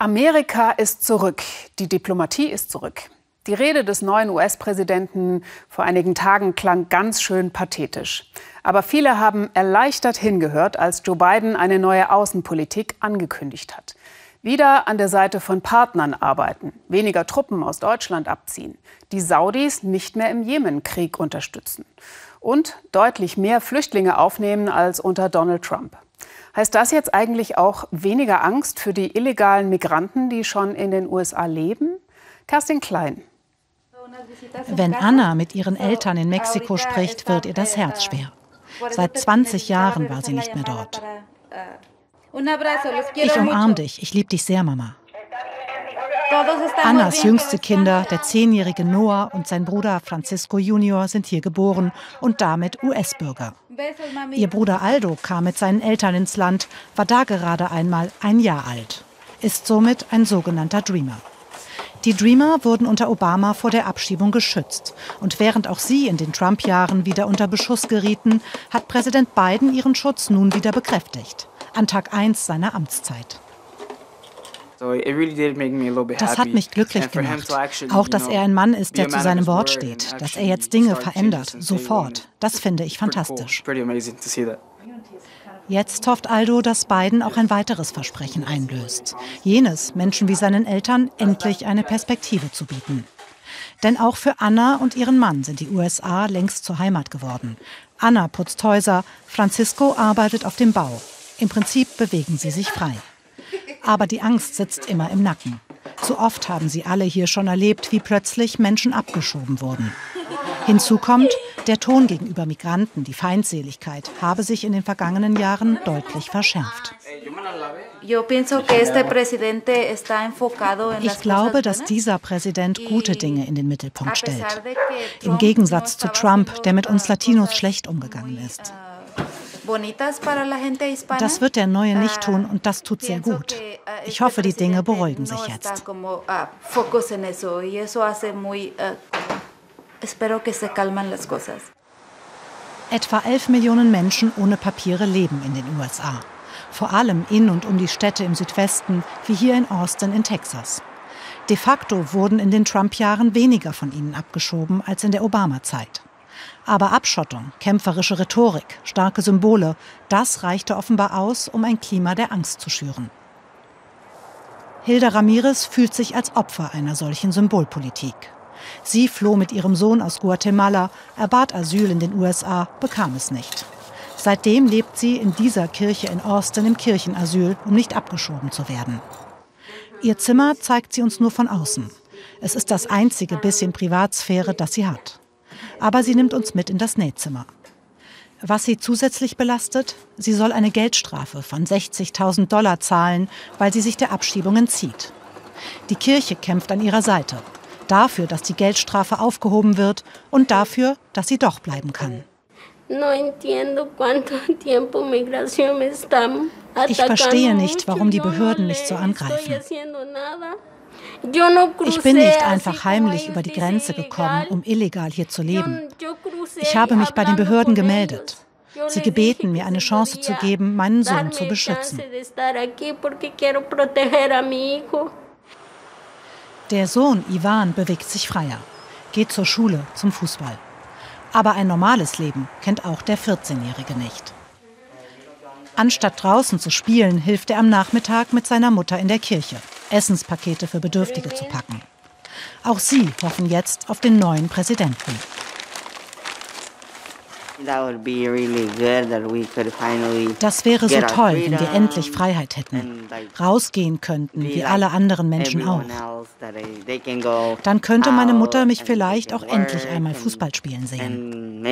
Amerika ist zurück. Die Diplomatie ist zurück. Die Rede des neuen US-Präsidenten vor einigen Tagen klang ganz schön pathetisch. Aber viele haben erleichtert hingehört, als Joe Biden eine neue Außenpolitik angekündigt hat. Wieder an der Seite von Partnern arbeiten, weniger Truppen aus Deutschland abziehen, die Saudis nicht mehr im Jemenkrieg unterstützen und deutlich mehr Flüchtlinge aufnehmen als unter Donald Trump. Heißt das jetzt eigentlich auch weniger Angst für die illegalen Migranten, die schon in den USA leben? Kerstin Klein. Wenn Anna mit ihren Eltern in Mexiko spricht, wird ihr das Herz schwer. Seit 20 Jahren war sie nicht mehr dort. Ich umarme dich. Ich liebe dich sehr, Mama. Annas jüngste Kinder, der zehnjährige Noah und sein Bruder Francisco Junior, sind hier geboren und damit US-Bürger. Ihr Bruder Aldo kam mit seinen Eltern ins Land, war da gerade einmal ein Jahr alt, ist somit ein sogenannter Dreamer. Die Dreamer wurden unter Obama vor der Abschiebung geschützt. Und während auch sie in den Trump-Jahren wieder unter Beschuss gerieten, hat Präsident Biden ihren Schutz nun wieder bekräftigt. An Tag 1 seiner Amtszeit. Das hat mich glücklich gemacht. Auch, dass er ein Mann ist, der zu seinem Wort steht, dass er jetzt Dinge verändert, sofort. Das finde ich fantastisch. Jetzt hofft Aldo, dass Biden auch ein weiteres Versprechen einlöst. Jenes, Menschen wie seinen Eltern endlich eine Perspektive zu bieten. Denn auch für Anna und ihren Mann sind die USA längst zur Heimat geworden. Anna putzt Häuser, Francisco arbeitet auf dem Bau. Im Prinzip bewegen sie sich frei. Aber die Angst sitzt immer im Nacken. Zu oft haben sie alle hier schon erlebt, wie plötzlich Menschen abgeschoben wurden. Hinzu kommt, der Ton gegenüber Migranten, die Feindseligkeit, habe sich in den vergangenen Jahren deutlich verschärft. Ich glaube, dass dieser Präsident gute Dinge in den Mittelpunkt stellt. Im Gegensatz zu Trump, der mit uns Latinos schlecht umgegangen ist. Das wird der Neue nicht tun und das tut sehr gut. Ich hoffe, die Dinge beruhigen sich jetzt. Etwa 11 Millionen Menschen ohne Papiere leben in den USA. Vor allem in und um die Städte im Südwesten, wie hier in Austin in Texas. De facto wurden in den Trump-Jahren weniger von ihnen abgeschoben als in der Obama-Zeit. Aber Abschottung, kämpferische Rhetorik, starke Symbole, das reichte offenbar aus, um ein Klima der Angst zu schüren. Hilda Ramirez fühlt sich als Opfer einer solchen Symbolpolitik. Sie floh mit ihrem Sohn aus Guatemala, erbat Asyl in den USA, bekam es nicht. Seitdem lebt sie in dieser Kirche in Austin im Kirchenasyl, um nicht abgeschoben zu werden. Ihr Zimmer zeigt sie uns nur von außen. Es ist das einzige bisschen Privatsphäre, das sie hat aber sie nimmt uns mit in das Nähzimmer. Was sie zusätzlich belastet, sie soll eine Geldstrafe von 60.000 Dollar zahlen, weil sie sich der Abschiebungen zieht. Die Kirche kämpft an ihrer Seite. Dafür, dass die Geldstrafe aufgehoben wird und dafür, dass sie doch bleiben kann. Ich verstehe nicht, warum die Behörden nicht so angreifen. Ich bin nicht einfach heimlich über die Grenze gekommen, um illegal hier zu leben. Ich habe mich bei den Behörden gemeldet. Sie gebeten, mir eine Chance zu geben, meinen Sohn zu beschützen. Der Sohn Ivan bewegt sich freier, geht zur Schule, zum Fußball. Aber ein normales Leben kennt auch der 14-Jährige nicht. Anstatt draußen zu spielen, hilft er am Nachmittag mit seiner Mutter in der Kirche. Essenspakete für Bedürftige zu packen. Auch sie hoffen jetzt auf den neuen Präsidenten. Das wäre so toll, wenn wir endlich Freiheit hätten, rausgehen könnten, wie alle anderen Menschen auch. Dann könnte meine Mutter mich vielleicht auch endlich einmal Fußball spielen sehen.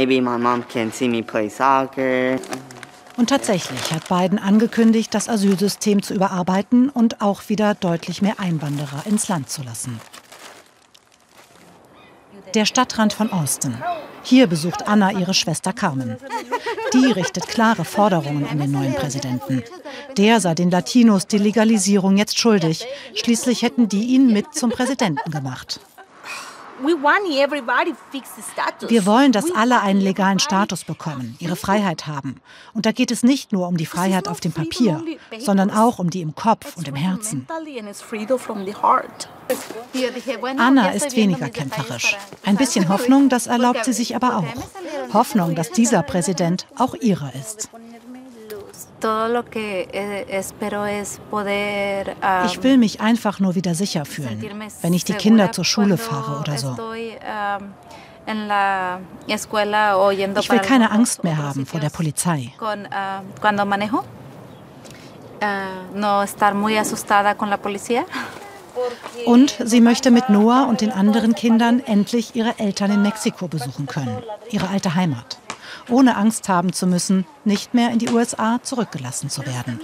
Und tatsächlich hat Biden angekündigt, das Asylsystem zu überarbeiten und auch wieder deutlich mehr Einwanderer ins Land zu lassen. Der Stadtrand von Austin. Hier besucht Anna ihre Schwester Carmen. Die richtet klare Forderungen an den neuen Präsidenten. Der sei den Latinos die Legalisierung jetzt schuldig. Schließlich hätten die ihn mit zum Präsidenten gemacht. Wir wollen, dass alle einen legalen Status bekommen, ihre Freiheit haben. Und da geht es nicht nur um die Freiheit auf dem Papier, sondern auch um die im Kopf und im Herzen. Anna ist weniger kämpferisch. Ein bisschen Hoffnung, das erlaubt sie sich aber auch. Hoffnung, dass dieser Präsident auch ihrer ist. Eh, ich will mich einfach nur wieder sicher fühlen, wenn ich die Kinder zur Schule fahre oder so. Ich will keine Angst mehr haben vor der Polizei. Und sie möchte mit Noah und den anderen Kindern endlich ihre Eltern in Mexiko besuchen können, ihre alte Heimat ohne Angst haben zu müssen, nicht mehr in die USA zurückgelassen zu werden.